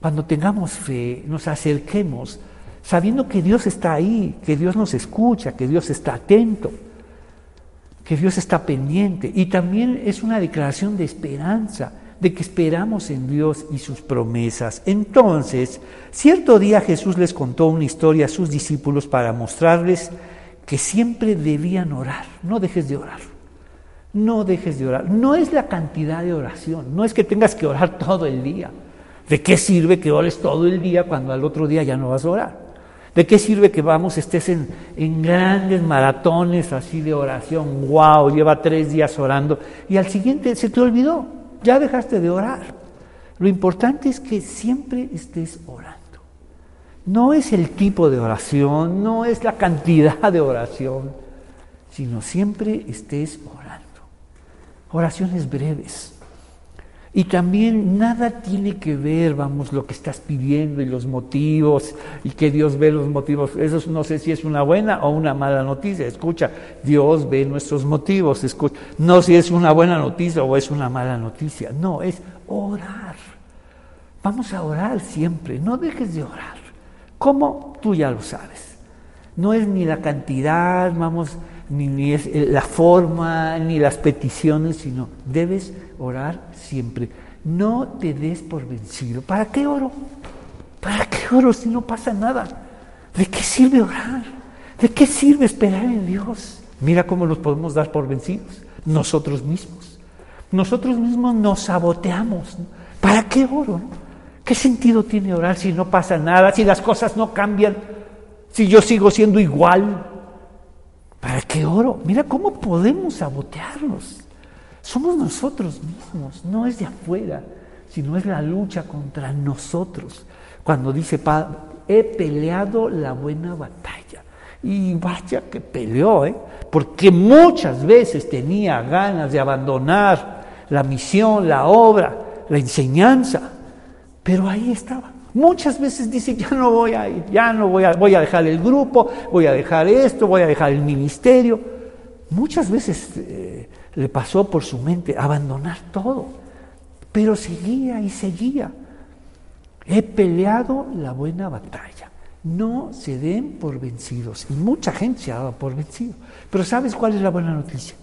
cuando tengamos fe, nos acerquemos, sabiendo que Dios está ahí, que Dios nos escucha, que Dios está atento, que Dios está pendiente. Y también es una declaración de esperanza, de que esperamos en Dios y sus promesas. Entonces, cierto día Jesús les contó una historia a sus discípulos para mostrarles que siempre debían orar. No dejes de orar. No dejes de orar. No es la cantidad de oración, no es que tengas que orar todo el día. ¿De qué sirve que ores todo el día cuando al otro día ya no vas a orar? ¿De qué sirve que vamos, estés en, grandes maratones así de oración? ¡Wow! Lleva tres días orando y al siguiente se te olvidó, ya dejaste de orar. Lo importante es que siempre estés orando. No es el tipo de oración, no es la cantidad de oración sino siempre estés orando. Oraciones breves. Y también nada tiene que ver, vamos, lo que estás pidiendo y los motivos y que Dios ve los motivos. Eso no sé si es una buena o una mala noticia. Escucha, Dios ve nuestros motivos. Escucha, no si es una buena noticia o es una mala noticia. No, es orar. Vamos a orar siempre. No dejes de orar. ¿Cómo? Tú ya lo sabes. No es ni la cantidad, vamos ni, es eh, la forma, ni las peticiones, sino debes orar siempre. No te des por vencido. ¿Para qué oro? ¿Para qué oro si no pasa nada? ¿De qué sirve orar? ¿De qué sirve esperar en Dios? Mira cómo nos podemos dar por vencidos. Nosotros mismos. Nosotros mismos nos saboteamos. ¿Para qué oro? ¿Qué sentido tiene orar si no pasa nada, si las cosas no cambian, si yo sigo siendo igual? ¿Para qué oro? Mira cómo podemos sabotearnos. Somos nosotros mismos, no es de afuera, sino es la lucha contra nosotros. Cuando dice, he peleado la buena batalla. Y vaya que peleó, ¿eh? porque muchas veces tenía ganas de abandonar la misión, la obra, la enseñanza, pero ahí estaba. Muchas veces dice, ya no voy a ir, ya no voy a, voy a dejar el grupo, voy a dejar esto, voy a dejar el ministerio. Muchas veces eh, le pasó por su mente abandonar todo, pero seguía y seguía. He peleado la buena batalla. No se den por vencidos. Y mucha gente se ha dado por vencido. Pero ¿sabes cuál es la buena noticia?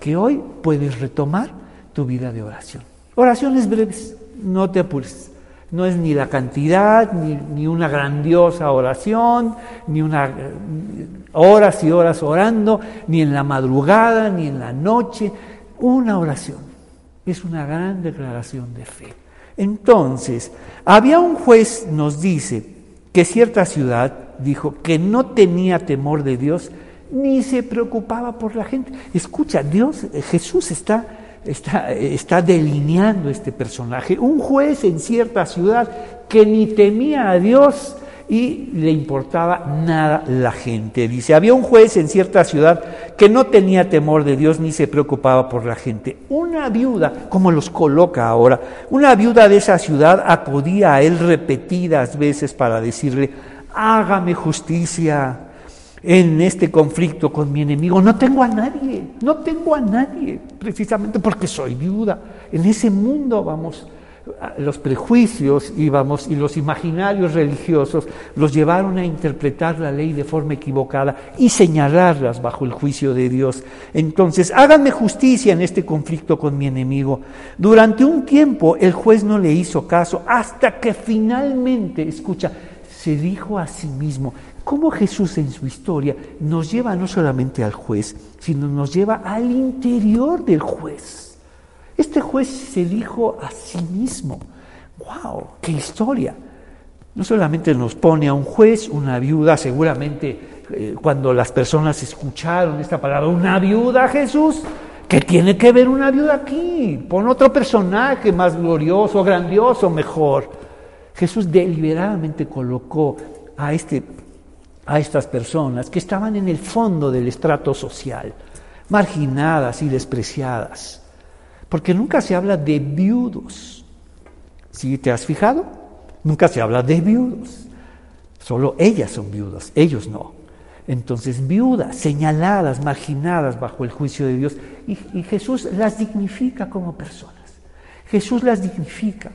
Que hoy puedes retomar tu vida de oración. Oraciones breves, no te apures. No es ni la cantidad, ni, una grandiosa oración, ni una horas y horas orando, ni en la madrugada, ni en la noche. Una oración. Es una gran declaración de fe. Entonces, había un juez, nos dice, que cierta ciudad dijo que no tenía temor de Dios ni se preocupaba por la gente. Escucha, Dios, Jesús está está, delineando este personaje. Un juez en cierta ciudad que ni temía a Dios y le importaba nada la gente. Dice, había un juez en cierta ciudad que no tenía temor de Dios ni se preocupaba por la gente. Una viuda, como los coloca ahora, una viuda de esa ciudad acudía a él repetidas veces para decirle, hágame justicia en este conflicto con mi enemigo. No tengo a nadie, no tengo a nadie, precisamente porque soy viuda. En ese mundo, vamos, los prejuicios y, vamos, y los imaginarios religiosos los llevaron a interpretar la ley de forma equivocada y señalarlas bajo el juicio de Dios. Entonces, háganme justicia en este conflicto con mi enemigo. Durante un tiempo el juez no le hizo caso hasta que finalmente, escucha, se dijo a sí mismo, cómo Jesús en su historia nos lleva no solamente al juez, sino nos lleva al interior del juez. Este juez se dijo a sí mismo. ¡Wow! ¡Qué historia! No solamente nos pone a un juez, una viuda, seguramente eh, cuando las personas escucharon esta palabra, una viuda, Jesús, ¿qué tiene que ver una viuda aquí? Pon otro personaje más glorioso, grandioso, mejor. Jesús deliberadamente colocó a este a estas personas que estaban en el fondo del estrato social, marginadas y despreciadas. Porque nunca se habla de viudos. ¿Sí te has fijado? Nunca se habla de viudos. Solo ellas son viudas, ellos no. Entonces, viudas, señaladas, marginadas bajo el juicio de Dios. Y, y Jesús las dignifica como personas. Jesús las dignifica,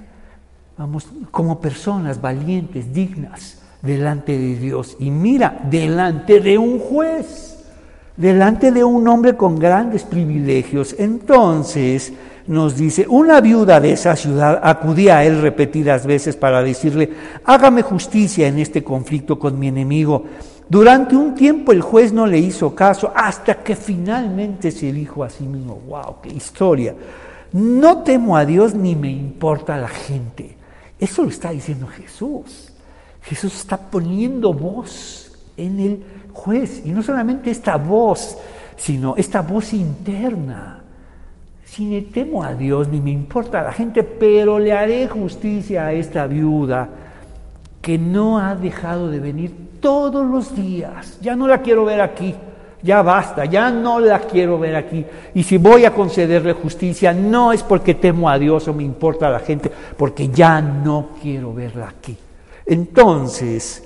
vamos, como personas valientes, dignas delante de Dios. Y mira, delante de un juez, delante de un hombre con grandes privilegios. Entonces nos dice, una viuda de esa ciudad acudía a él repetidas veces para decirle, hágame justicia en este conflicto con mi enemigo. Durante un tiempo el juez no le hizo caso hasta que finalmente se dijo a sí mismo, wow, qué historia. No temo a Dios ni me importa la gente. Eso lo está diciendo Jesús. Jesús está poniendo voz en el juez. Y no solamente esta voz, sino esta voz interna. Si ni temo a Dios ni me importa la gente, pero le haré justicia a esta viuda que no ha dejado de venir todos los días. Ya no la quiero ver aquí, ya basta, ya no la quiero ver aquí. Y si voy a concederle justicia, no es porque temo a Dios o me importa la gente, porque ya no quiero verla aquí. Entonces,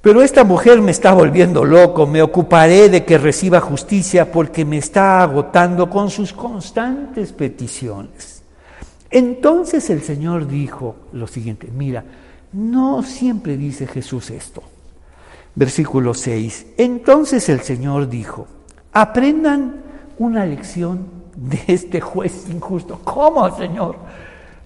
pero esta mujer me está volviendo loco, me ocuparé de que reciba justicia porque me está agotando con sus constantes peticiones. Entonces el Señor dijo lo siguiente, mira, no siempre dice Jesús esto. Versículo 6. Entonces el Señor dijo, aprendan una lección de este juez injusto. ¿Cómo, Señor?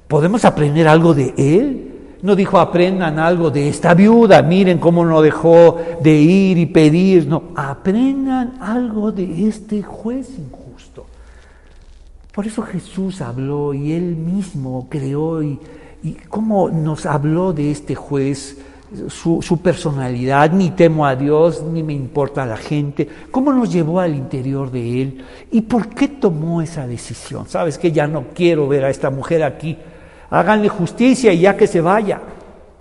¿Podemos aprender algo de él? No dijo aprendan algo de esta viuda, miren cómo no dejó de ir y pedir. No, aprendan algo de este juez injusto. Por eso Jesús habló y él mismo creó y, y cómo nos habló de este juez su, personalidad, ni temo a Dios, ni me importa la gente, cómo nos llevó al interior de Él y por qué tomó esa decisión. Sabes que ya no quiero ver a esta mujer aquí, háganle justicia y ya que se vaya.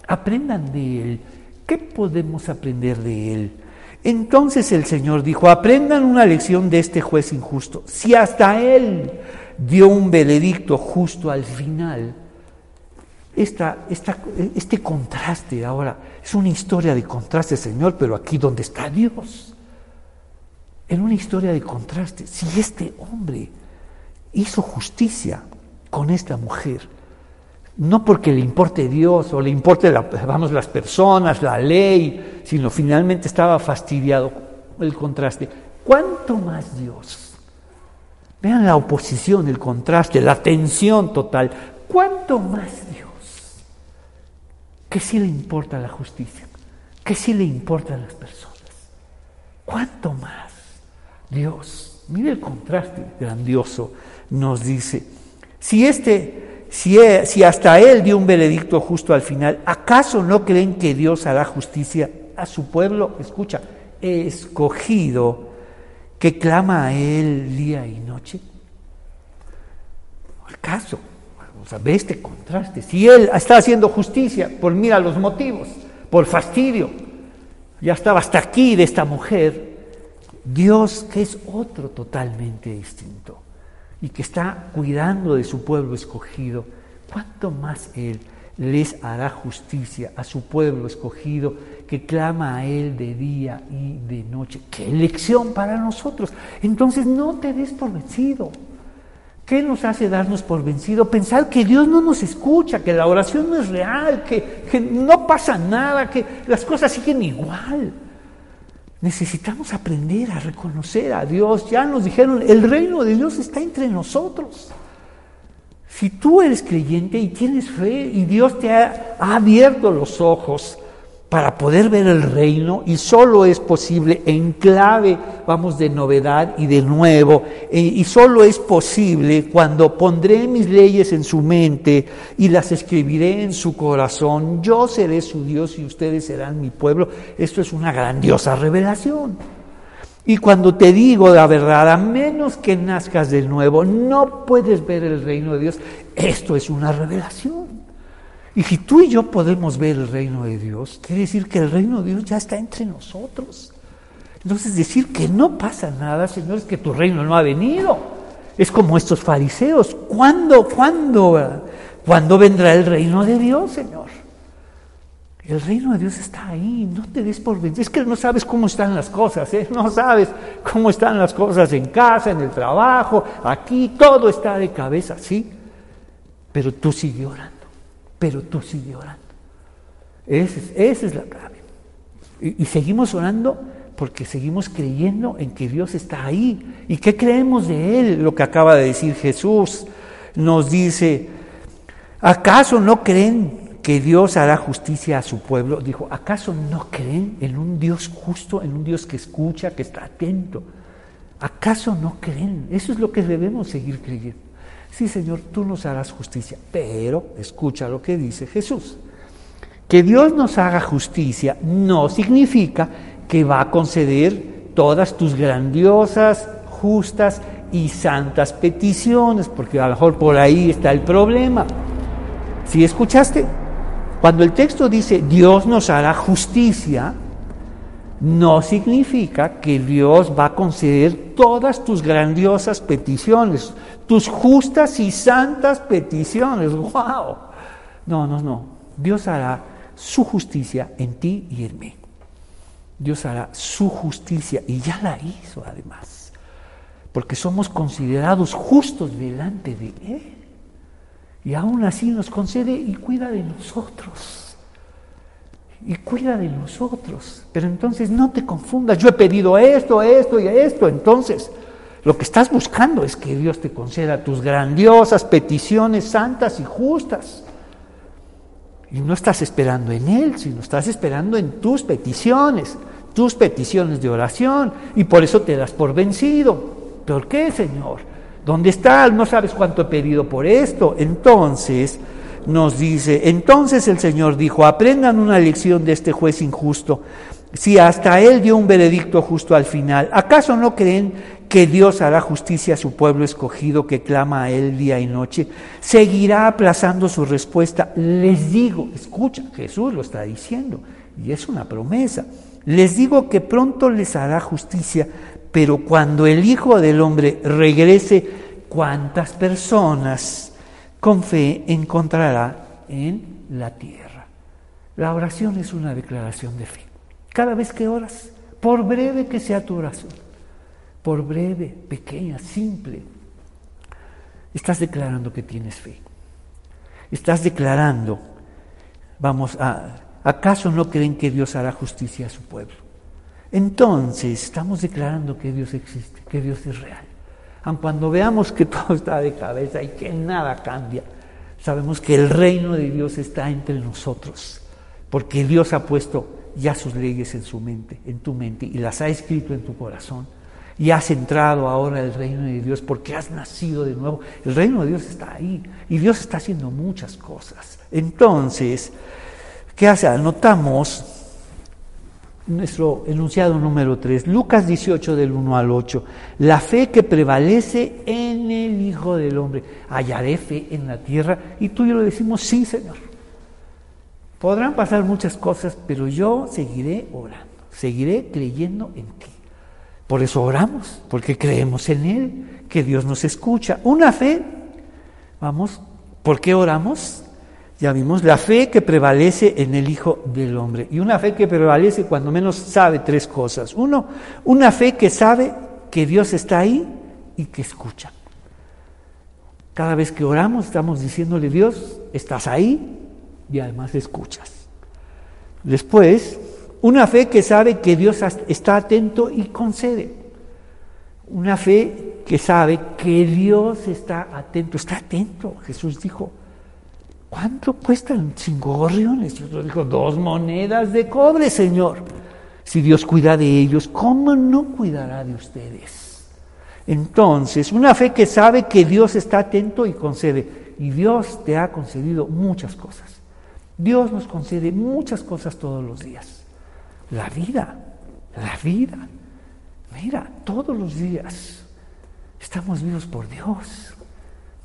Aprendan de Él. ¿Qué podemos aprender de Él? Entonces el Señor dijo, aprendan una lección de este juez injusto. Si hasta Él dio un veredicto justo al final, esta, este contraste ahora. Es una historia de contraste, Señor, pero aquí donde está Dios. En una historia de contraste. Si este hombre hizo justicia con esta mujer, no porque le importe Dios o le importe vamos, las personas, la ley, sino finalmente estaba fastidiado el contraste. ¿Cuánto más Dios? Vean la oposición, el contraste, la tensión total. ¿Cuánto más Dios? que sí le importa la justicia, que sí le importan las personas. ¿Cuánto más Dios? Mire el contraste grandioso, nos dice, si este, si, e, si hasta él dio un veredicto justo al final, ¿acaso no creen que Dios hará justicia a su pueblo? Escucha, escogido que clama a él día y noche. ¿Acaso? O sea, ve este contraste. Si él está haciendo justicia, por mira los motivos, por fastidio, ya estaba hasta aquí de esta mujer, Dios que es otro totalmente distinto y que está cuidando de su pueblo escogido, ¿cuánto más Él les hará justicia a su pueblo escogido que clama a Él de día y de noche? ¡Qué elección para nosotros! Entonces no te des por vencido. ¿Qué nos hace darnos por vencido? Pensar que Dios no nos escucha, que la oración no es real, que, no pasa nada, que las cosas siguen igual. Necesitamos aprender a reconocer a Dios. Ya nos dijeron, el reino de Dios está entre nosotros. Si tú eres creyente y tienes fe y Dios te ha abierto los ojos, para poder ver el reino y solo es posible en clave, vamos, de novedad y de nuevo, eh, y solo es posible cuando pondré mis leyes en su mente y las escribiré en su corazón, yo seré su Dios y ustedes serán mi pueblo. Esto es una grandiosa revelación. Y cuando te digo la verdad, a menos que nazcas de nuevo, no puedes ver el reino de Dios. Esto es una revelación. Y si tú y yo podemos ver el reino de Dios, quiere decir que el reino de Dios ya está entre nosotros. Entonces decir que no pasa nada, Señor, es que tu reino no ha venido. Es como estos fariseos. ¿Cuándo, cuándo, cuándo vendrá el reino de Dios, Señor? El reino de Dios está ahí, no te des por vencido. Es que no sabes cómo están las cosas, ¿eh? no sabes cómo están las cosas en casa, en el trabajo, aquí, todo está de cabeza, sí. Pero tú sigue orando pero tú sigue orando. Esa es, la clave. Y, y, seguimos orando porque seguimos creyendo en que Dios está ahí. ¿Y qué creemos de Él? Lo que acaba de decir Jesús nos dice, ¿acaso no creen que Dios hará justicia a su pueblo, dijo, ¿acaso no creen en un Dios justo, en un Dios que escucha, que está atento? ¿Acaso no creen? Eso es lo que debemos seguir creyendo. Sí, Señor, tú nos harás justicia, pero escucha lo que dice Jesús. Que Dios nos haga justicia no significa que va a conceder todas tus grandiosas, justas y santas peticiones, porque a lo mejor por ahí está el problema. ¿Sí escuchaste? Cuando el texto dice Dios nos hará justicia, no significa que Dios va a conceder todas tus grandiosas peticiones, tus justas y santas peticiones. ¡Wow! No, no, no. Dios hará su justicia en ti y en mí. Dios hará su justicia y ya la hizo además, porque somos considerados justos delante de Él. Y aún así nos concede y cuida de nosotros. Y cuida de nosotros. Pero entonces no te confundas, yo he pedido esto, esto y esto. Entonces, lo que estás buscando es que Dios te conceda tus grandiosas peticiones santas y justas. Y no estás esperando en Él, sino estás esperando en tus peticiones, tus peticiones de oración. Y por eso te das por vencido. ¿Por qué, Señor? ¿Dónde está? No sabes cuánto he pedido por esto. Entonces nos dice, entonces el Señor dijo, aprendan una lección de este juez injusto. Si hasta él dio un veredicto justo al final, ¿acaso no creen que Dios hará justicia a su pueblo escogido que clama a Él día y noche, seguirá aplazando su respuesta. Les digo, escucha, Jesús lo está diciendo, y es una promesa. Les digo que pronto les hará justicia, pero cuando el Hijo del Hombre regrese, ¿cuántas personas con fe encontrará en la tierra? La oración es una declaración de fe. Cada vez que oras, por breve que sea tu oración, por breve, pequeña, simple, estás declarando que tienes fe. Estás declarando, vamos a, ¿acaso no creen que Dios hará justicia a su pueblo? Entonces estamos declarando que Dios existe, que Dios es real. Cuando veamos que todo está de cabeza y que nada cambia, sabemos que el reino de Dios está entre nosotros, porque Dios ha puesto ya sus leyes en su mente, en tu mente, y las ha escrito en tu corazón y has entrado ahora al reino de Dios porque has nacido de nuevo. El reino de Dios está ahí y Dios está haciendo muchas cosas. Entonces, ¿qué hace? Anotamos nuestro enunciado número 3, Lucas 18 del 1 al 8. La fe que prevalece en el Hijo del Hombre. Hallaré fe en la tierra y tú y yo lo decimos, sí, Señor. Podrán pasar muchas cosas, pero yo seguiré orando, seguiré creyendo en ti. Por eso oramos, porque creemos en Él, que Dios nos escucha. Una fe, vamos, ¿por qué oramos? Ya vimos, la fe que prevalece en el Hijo del Hombre. Y una fe que prevalece cuando menos sabe tres cosas. Uno, una fe que sabe que Dios está ahí y que escucha. Cada vez que oramos estamos diciéndole, Dios, estás ahí y además escuchas. Después, una fe que sabe que Dios está atento y concede. Una fe que sabe que Dios está atento, está atento. Jesús dijo, ¿cuánto cuestan cinco gorriones? Y otro dijo, dos monedas de cobre, Señor. Si Dios cuida de ellos, ¿cómo no cuidará de ustedes? Entonces, una fe que sabe que Dios está atento y concede. Y Dios te ha concedido muchas cosas. Dios nos concede muchas cosas todos los días. La vida, la vida. Mira, todos los días estamos vivos por Dios.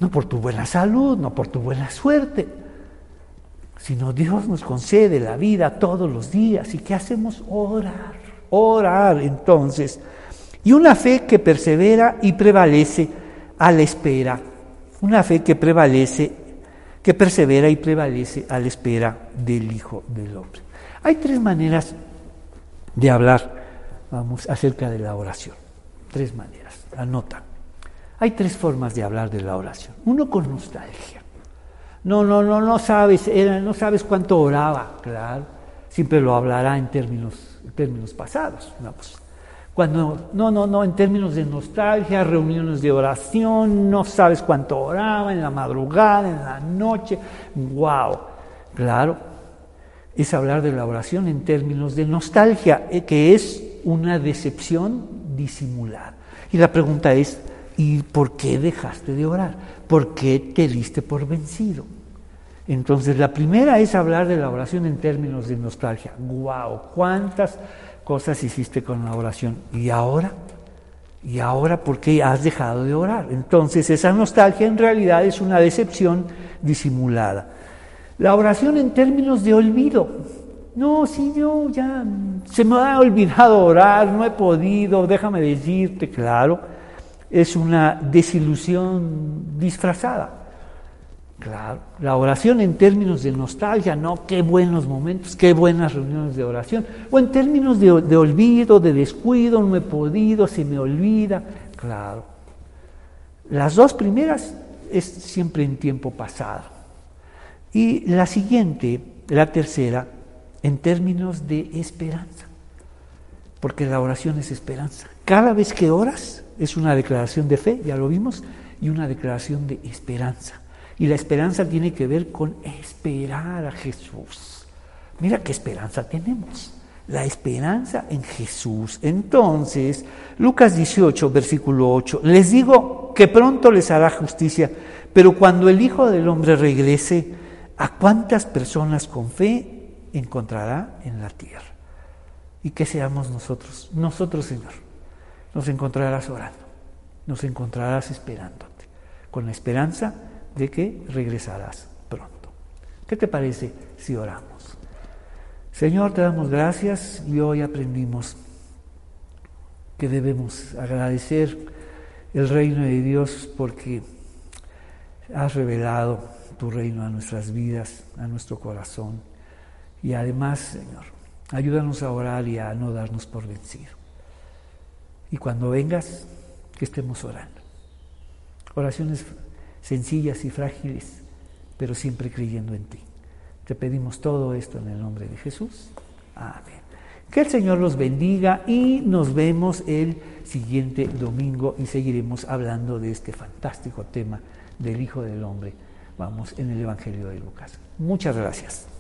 No por tu buena salud, no por tu buena suerte, sino Dios nos concede la vida todos los días. ¿Y qué hacemos? Orar, orar entonces. Y una fe que persevera y prevalece a la espera. Una fe que prevalece, que persevera y prevalece a la espera del Hijo del Hombre. Hay tres maneras de hablar, acerca de la oración. Tres maneras, anota. Hay tres formas de hablar de la oración. Uno con nostalgia. No, no, no, no sabes, no sabes cuánto oraba, claro. Siempre lo hablará en términos, términos pasados. Vamos. Cuando, no, no, no, en términos de nostalgia, reuniones de oración, no sabes cuánto oraba en la madrugada, en la noche, wow. Claro, es hablar de la oración en términos de nostalgia, eh, que es una decepción disimulada. Y la pregunta es, ¿y por qué dejaste de orar? ¿Por qué te diste por vencido? Entonces, la primera es hablar de la oración en términos de nostalgia. ¡Wow! ¿Cuántas cosas hiciste con la oración? ¿Y ahora? ¿Y ahora por qué has dejado de orar? Entonces, esa nostalgia en realidad es una decepción disimulada. La oración en términos de olvido. No, si yo ya se me ha olvidado orar, no he podido, déjame decirte, claro, es una desilusión disfrazada. Claro, la oración en términos de nostalgia, no, qué buenos momentos, qué buenas reuniones de oración, o en términos de, de olvido, de descuido, no he podido, se me olvida, claro. Las dos primeras es siempre en tiempo pasado. Y la siguiente, la tercera, en términos de esperanza, porque la oración es esperanza. Cada vez que oras es una declaración de fe, ya lo vimos, y una declaración de esperanza. Y la esperanza tiene que ver con esperar a Jesús. Mira qué esperanza tenemos. La esperanza en Jesús. Entonces, Lucas 18, versículo 8, les digo que pronto les hará justicia, pero cuando el Hijo del Hombre regrese, ¿a cuántas personas con fe encontrará en la tierra? Y que seamos nosotros, nosotros Señor, nos encontrarás orando, nos encontrarás esperándote, con la esperanza de que regresarás pronto. ¿Qué te parece si oramos? Señor, te damos gracias y hoy aprendimos que debemos agradecer el reino de Dios porque has revelado tu reino a nuestras vidas, a nuestro corazón. Y además, Señor, ayúdanos a orar y a no darnos por vencido. Y cuando vengas, que estemos orando. Oraciones sencillas y frágiles, pero siempre creyendo en ti. Te pedimos todo esto en el nombre de Jesús. Amén. Que el Señor los bendiga y nos vemos el siguiente domingo y seguiremos hablando de este fantástico tema del Hijo del Hombre. Vamos en el Evangelio de Lucas. Muchas gracias.